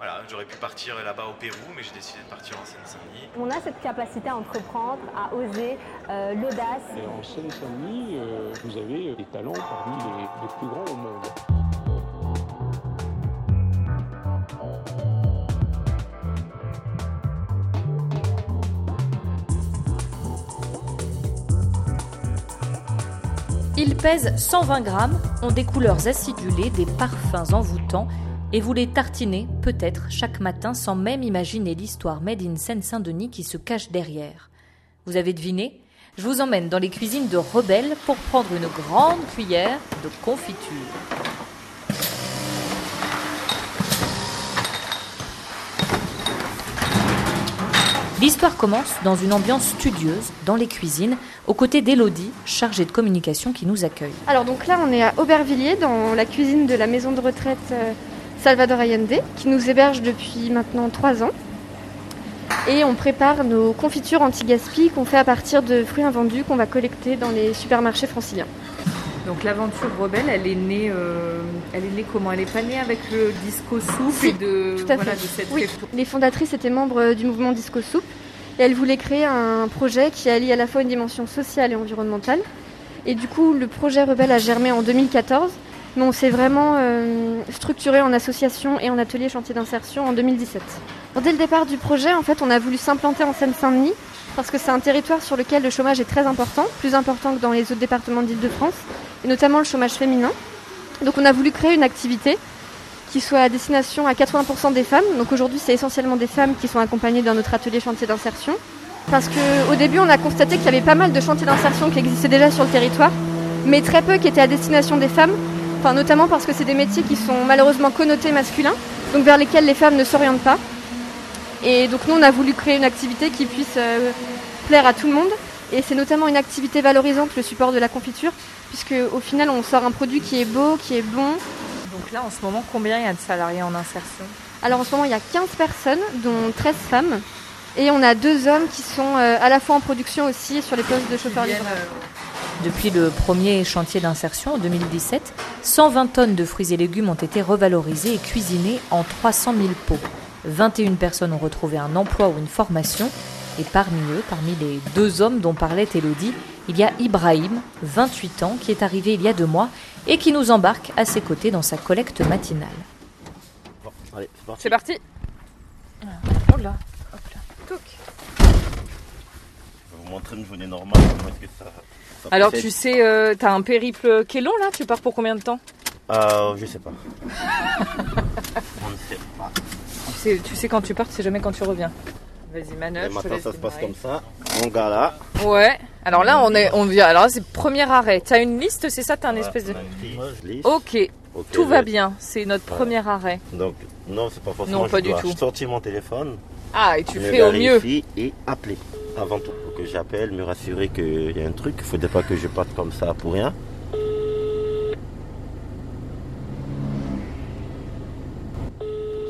Voilà, j'aurais pu partir là-bas au Pérou, mais j'ai décidé de partir en Seine-Saint-Denis. On a cette capacité à entreprendre, à oser, euh, l'audace. Et en Seine-Saint-Denis, euh, vous avez des talents parmi les, les plus grands au monde. Ils pèsent 120 grammes, ont des couleurs acidulées, des parfums envoûtants, et vous les tartinez peut-être chaque matin sans même imaginer l'histoire made in Seine-Saint-Denis qui se cache derrière. Vous avez deviné? Je vous emmène dans les cuisines de Rebelle pour prendre une grande cuillère de confiture. L'histoire commence dans une ambiance studieuse, dans les cuisines, aux côtés d'Elodie, chargée de communication qui nous accueille. Alors donc là on est à Aubervilliers dans la cuisine de la maison de retraite euh, Salvador Allende qui nous héberge depuis maintenant trois ans. Et on prépare nos confitures anti-gaspi qu'on fait à partir de fruits invendus qu'on va collecter dans les supermarchés franciliens. Donc l'aventure rebelle, elle est née, euh, elle est née comment? Elle est pas née avec le disco souple Si, et de, tout à voilà, fait. de cette Oui. Les fondatrices étaient membres du mouvement Disco Soup et elles voulaient créer un projet qui allie à la fois une dimension sociale et environnementale. Et du coup, le projet Rebelle a germé en 2014, mais on s'est vraiment euh, structuré en association et en atelier chantier d'insertion en 2017. Alors, dès le départ du projet, en fait, on a voulu s'implanter en Seine-Saint-Denis parce que c'est un territoire sur lequel le chômage est très important, plus important que dans les autres départements d'Île-de-France, et notamment le chômage féminin. Donc on a voulu créer une activité qui soit à destination à 80% des femmes. Donc aujourd'hui, c'est essentiellement des femmes qui sont accompagnées dans notre atelier chantier d'insertion. Parce qu'au début, on a constaté qu'il y avait pas mal de chantiers d'insertion qui existaient déjà sur le territoire, mais très peu qui étaient à destination des femmes. Enfin, notamment parce que c'est des métiers qui sont malheureusement connotés masculins, donc vers lesquels les femmes ne s'orientent pas. Et donc nous, on a voulu créer une activité qui puisse euh, plaire à tout le monde. Et c'est notamment une activité valorisante, le support de la confiture, puisque au final, on sort un produit qui est beau, qui est bon, Donc là, en ce moment, combien il y a de salariés en insertion? Alors en ce moment, il y a 15 personnes, dont 13 femmes. Et on a deux hommes qui sont euh, à la fois en production aussi sur les postes de chauffeurs livreurs. Depuis le premier chantier d'insertion en 2017, 120 tonnes de fruits et légumes ont été revalorisés et cuisinés en 300 000 pots. 21 personnes ont retrouvé un emploi ou une formation. Et parmi eux, parmi les deux hommes dont parlait Elodie, il y a Ibrahim, 28 ans, qui est arrivé il y a deux mois et qui nous embarque à ses côtés dans sa collecte matinale. Bon, allez, c'est parti. C'est parti Oh là, hop là. Je. Comment est-ce que ça, ça Alors tu sais, euh, t'as un périple qui est long là Tu pars pour combien de temps? Euh, je sais pas. On ne sait pas. tu sais, tu sais quand tu pars, tu sais jamais quand tu reviens. Vas-y manœuvre. je maintenant, laisse ça se passe comme ça. Mon gars là. Ouais. Alors là, on est, on vient. Alors c'est premier arrêt. T'as une liste, c'est ça T'as un Voilà, espèce de. on liste. Ok. Ok, Tout va je- bien. C'est notre premier arrêt. Donc, non, c'est pas forcément. Non, pas je du dois tout. sortir mon téléphone. Ah, et tu fais au mieux. Et appeler. Avant tout. Faut que j'appelle, me rassurer qu'il y a un truc. Il faudrait pas que je parte comme ça pour rien.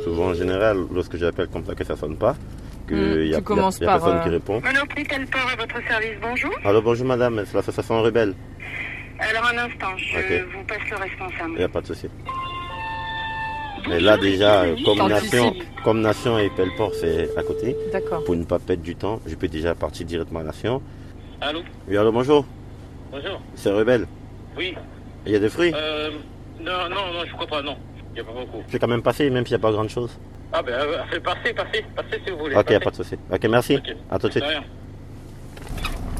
Souvent, en général, lorsque j'appelle comme ça, que ça sonne pas, qu'il Hmm, y a, y a- y personne euh, qui répond. Monoprix Telport à votre service, bonjour. Alors bonjour madame, c'est l'association Rebelle. Alors un instant, je vous passe le responsable. Il n'y a pas de souci. Mais là déjà, comme nation, comme nation et Pelleport c'est à côté, D'accord. pour ne pas perdre du temps, je peux déjà partir directement à Nation. Allô Oui alors bonjour, Bonjour. c'est Rebelle. Oui. Il y a des fruits Euh, non, non, non, je crois pas, non. Il n'y a pas beaucoup. Je vais quand même passer même s'il n'y a pas grand chose. Ah ben, euh, passer, passez, passez si vous voulez. Ok, il n'y a passez. pas de souci. Ok, merci. Ok. À tout de suite. Rien.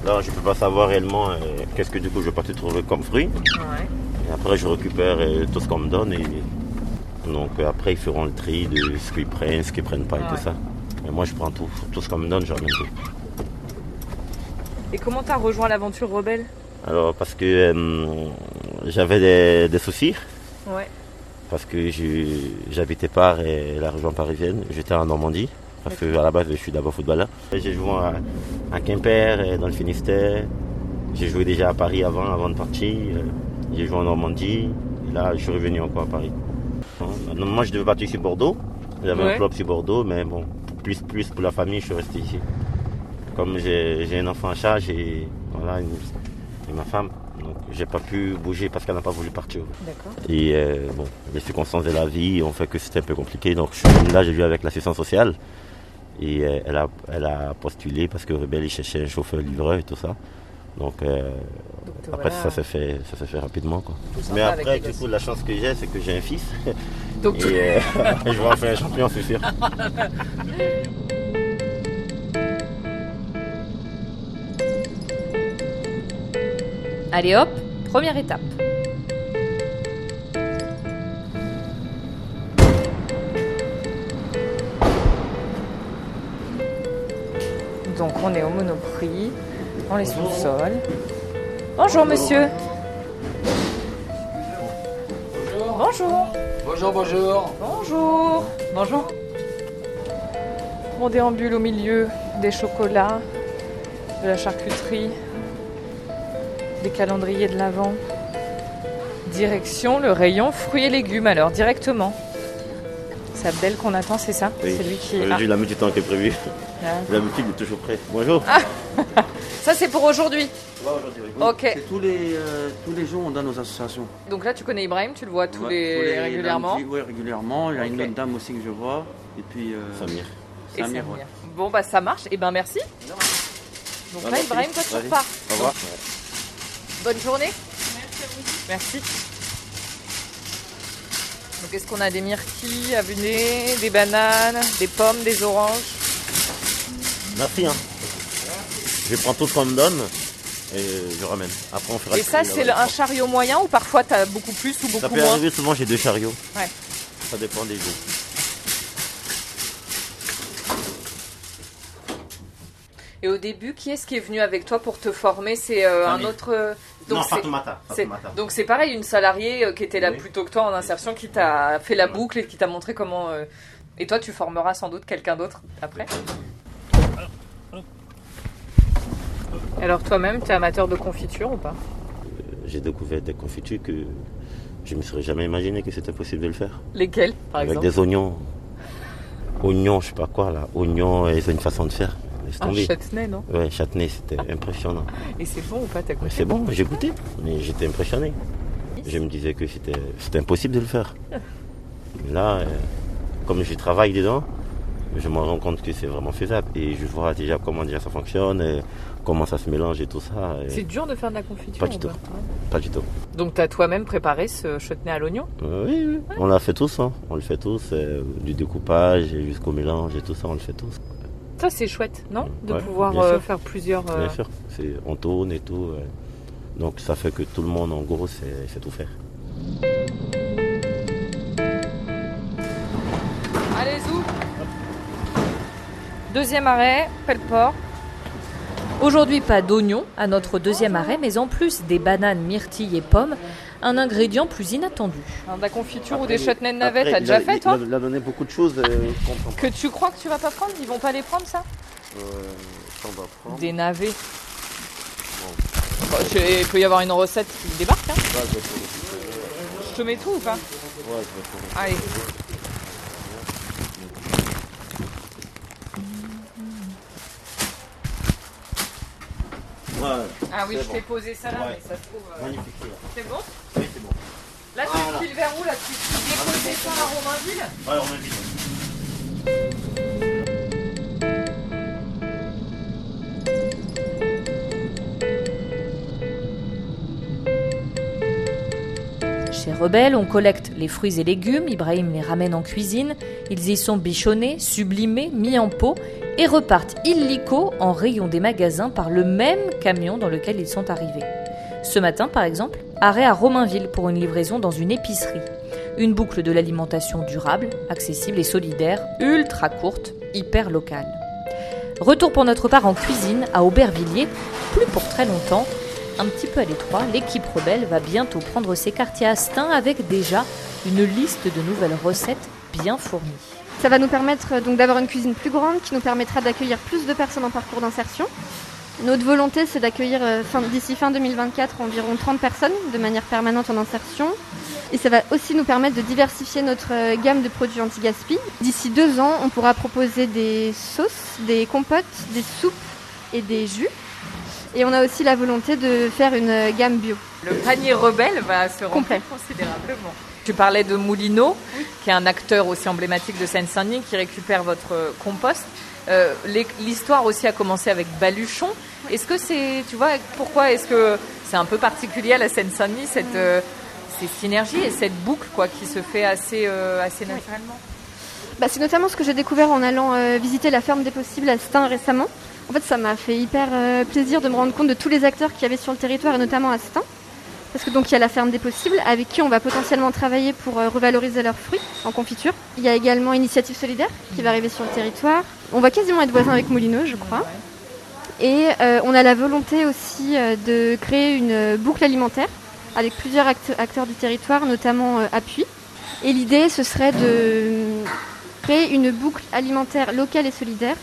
Là je peux pas savoir réellement euh, qu'est-ce que du coup je vais partir trouver comme fruits. Ouais. Et après je récupère euh, tout ce qu'on me donne et donc euh, après ils feront le tri de ce qu'ils prennent, ce qu'ils prennent pas et Ouais. tout ça. Et moi je prends tout, tout ce qu'on me donne, je ramène tout. Et comment t'as rejoint l'aventure rebelle? Alors parce que euh, j'avais des, des soucis, Ouais. parce que j'habitais pas la région parisienne, j'étais en Normandie, parce que à la base je suis d'abord footballeur. J'ai joué à, à Quimper, dans le Finistère, j'ai joué déjà à Paris avant, avant de partir, j'ai joué en Normandie, et là je suis revenu encore à Paris. Hein, Moi je devais partir sur Bordeaux, j'avais Ouais. un club sur Bordeaux, mais bon, plus, plus pour la famille je suis resté ici. Comme j'ai un enfant à charge et, voilà, et ma femme, donc j'ai pas pu bouger parce qu'elle n'a pas voulu partir. Et euh, bon, les circonstances de la vie ont fait que c'était un peu compliqué. Donc je suis venu là, j'ai vu avec l'assistance sociale. Et euh, elle, a, elle a postulé parce que Rebelle il cherchait un chauffeur livreur et tout ça. Donc euh, après voilà. ça s'est fait, ça fait rapidement quoi. Mais après du coup la chance que j'ai c'est que j'ai un fils. Donc Et euh, je vais en faire un champion c'est sûr. Allez hop, première étape. Donc on est au Monoprix, dans les sous-sols. Bonjour monsieur. Bonjour. Bonjour, bonjour. Bonjour. Bonjour. On déambule au milieu des chocolats, de la charcuterie, des calendriers de l'Avent. Direction le rayon fruits et légumes alors directement. C'est Abdel qu'on attend, c'est ça? Oui. C'est lui qui. Aujourd'hui il a mis du temps que prévu. Ah. D'habitude il est toujours prêt. Bonjour. Ça c'est pour aujourd'hui. Ok. C'est tous les, euh, tous les jours on donne aux associations. Donc là tu connais Ibrahim, tu le vois tous Ouais, les, régulièrement. lundis, ouais, régulièrement. Il y a Ok. une autre dame aussi que je vois. Et puis. euh, Samir. Et Samir, Samir. ouais. Bon bah ça marche, et ben merci. Donc là merci. Ibrahim, toi tu repars. Au revoir. Bonne journée. Merci Donc est-ce qu'on a des myrtilles à des bananes, des pommes, des oranges? Merci hein. Je prends tout ce qu'on me donne et je ramène. Après on fera Et ça c'est un chariot moyen ou parfois tu as beaucoup plus ou beaucoup Ça peut moins arriver souvent j'ai deux chariots. Ouais. Ça dépend des jours. Et au début, qui est-ce qui est venu avec toi pour te former? C'est euh, un autre. euh, Non, c'est- Fatoumata. Donc c'est pareil, une salariée euh, qui était là Oui. plus tôt que toi en insertion, qui t'a fait la boucle et qui t'a montré comment. euh, Et toi, tu formeras sans doute quelqu'un d'autre après. Alors toi-même, tu es amateur de confiture ou pas? J'ai découvert des confitures que je ne me serais jamais imaginé que c'était possible de le faire. Lesquelles, par Avec exemple? des oignons. Oignons, je sais pas quoi là. Oignons, et c'est une façon de faire. Un châtenay, non? Ouais, châtenay, c'était impressionnant. Et c'est bon ou pas t'as goûté? C'est bon, j'ai goûté, mais j'étais impressionné. Je me disais que c'était c'était impossible de le faire. Là, euh, comme je travaille dedans, je me rends compte que c'est vraiment faisable. Et je vois déjà comment déjà ça fonctionne, et comment ça se mélange et tout ça. et C'est dur de faire de la confiture Pas du ou tout. pas Pas du tout. Donc tu as toi-même préparé ce châtenay à l'oignon? Euh, oui, oui, on l'a fait tous, hein. on le fait tous, euh, du découpage jusqu'au mélange et tout ça, on le fait tous. Ça c'est chouette, non? De Ouais, pouvoir euh, faire plusieurs... Bien sûr, on tourne et tout. donc ça fait que tout le monde, en gros, sait, sait tout faire. Deuxième arrêt, Pelleport. Aujourd'hui, pas d'oignons à notre deuxième arrêt, mais en plus des bananes, myrtilles et pommes, un ingrédient plus inattendu. Alors, de la confiture ou des de navette, t'as déjà fait toi Il a donné beaucoup de choses euh, Que tu crois que tu vas pas prendre Ils vont pas les prendre ça Euh, ça, on va prendre. Des navets. Bon, je- il peut y avoir une recette qui débarque. Hein. Ouais, je vais prendre. Je te mets tout ou pas Ouais, je vais. Allez. Ouais, Ah oui, je bon. t'ai posé ça là, Ouais. mais ça se trouve. euh, Magnifique. C'est bon Oui, c'est bon. Là, tu Voilà. files vers où là Tu tu déposes des pains à Romainville Ouais, on invite. Chez Rebelle, on collecte les fruits et légumes, Ibrahim les ramène en cuisine, ils y sont bichonnés, sublimés, mis en pot et repartent illico en rayon des magasins par le même camion dans lequel ils sont arrivés. Ce matin, par exemple, arrêt à Romainville pour une livraison dans une épicerie. Une boucle de l'alimentation durable, accessible et solidaire, ultra courte, hyper locale. Retour pour notre part en cuisine à Aubervilliers, plus pour très longtemps. Un petit peu à l'étroit, l'équipe rebelle va bientôt prendre ses quartiers à Stein avec déjà une liste de nouvelles recettes bien fournies. Ça va nous permettre donc d'avoir une cuisine plus grande qui nous permettra d'accueillir plus de personnes en parcours d'insertion. Notre volonté, c'est d'accueillir euh, d'ici fin 2024 environ 30 personnes de manière permanente en insertion. Et ça va aussi nous permettre de diversifier notre euh, gamme de produits anti-gaspi. D'ici deux ans, on pourra proposer des sauces, des compotes, des soupes et des jus. Et on a aussi la volonté de faire une gamme bio. Le panier rebelle va se remplir considérablement. Tu parlais de Moulineau, qui est un acteur aussi emblématique de Seine-Saint-Denis, qui récupère votre compost. Euh, L'histoire aussi a commencé avec Baluchon. Est-ce que c'est, tu vois, pourquoi est-ce que c'est un peu particulier à la Seine-Saint-Denis cette euh, ces synergies et cette boucle quoi qui se fait assez euh, assez naturellement? Bah, c'est notamment ce que j'ai découvert en allant euh, visiter la ferme des possibles à Stein récemment. En fait, ça m'a fait hyper euh, plaisir de me rendre compte de tous les acteurs qu'il y avait sur le territoire et notamment à Stein. Parce que donc il y a la ferme des possibles avec qui on va potentiellement travailler pour euh, revaloriser leurs fruits en confiture. Il y a également Initiative Solidaire qui va arriver sur le territoire. On va quasiment être voisins avec Moulineux, je crois. Et euh, on a la volonté aussi de créer une boucle alimentaire avec plusieurs act- acteurs du territoire, notamment Appui. Et l'idée, ce serait de créer une boucle alimentaire locale et solidaire.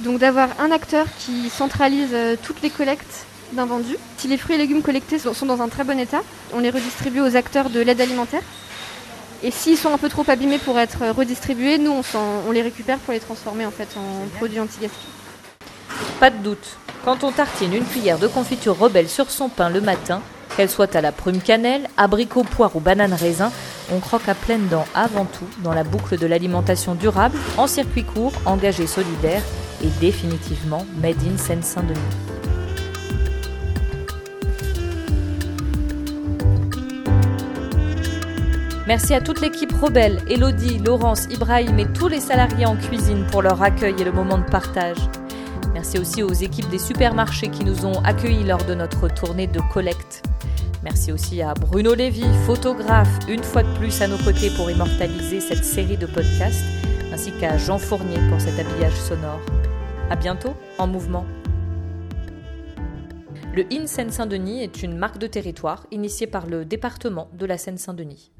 Donc d'avoir un acteur qui centralise euh, toutes les collectes d'invendus. Si les fruits et légumes collectés sont dans un très bon état, on les redistribue aux acteurs de l'aide alimentaire. Et s'ils sont un peu trop abîmés pour être redistribués, nous on, les récupère pour les transformer en fait en produits anti-gaspi. Pas de doute, quand on tartine une cuillère de confiture rebelle sur son pain le matin, qu'elle soit à la prume cannelle, abricot poire ou banane raisin, on croque à pleines dents avant tout dans la boucle de l'alimentation durable, en circuit court, engagé solidaire et définitivement made in Seine-Saint-Denis. Merci à toute l'équipe Rebelle, Elodie, Laurence, Ibrahim et tous les salariés en cuisine pour leur accueil et le moment de partage. Merci aussi aux équipes des supermarchés qui nous ont accueillis lors de notre tournée de collecte. Merci aussi à Bruno Lévy, photographe, une fois de plus à nos côtés pour immortaliser cette série de podcasts, ainsi qu'à Jean Fournier pour cet habillage sonore. À bientôt en mouvement. Le IN Seine-Saint-Denis est une marque de territoire initiée par le département de la Seine-Saint-Denis.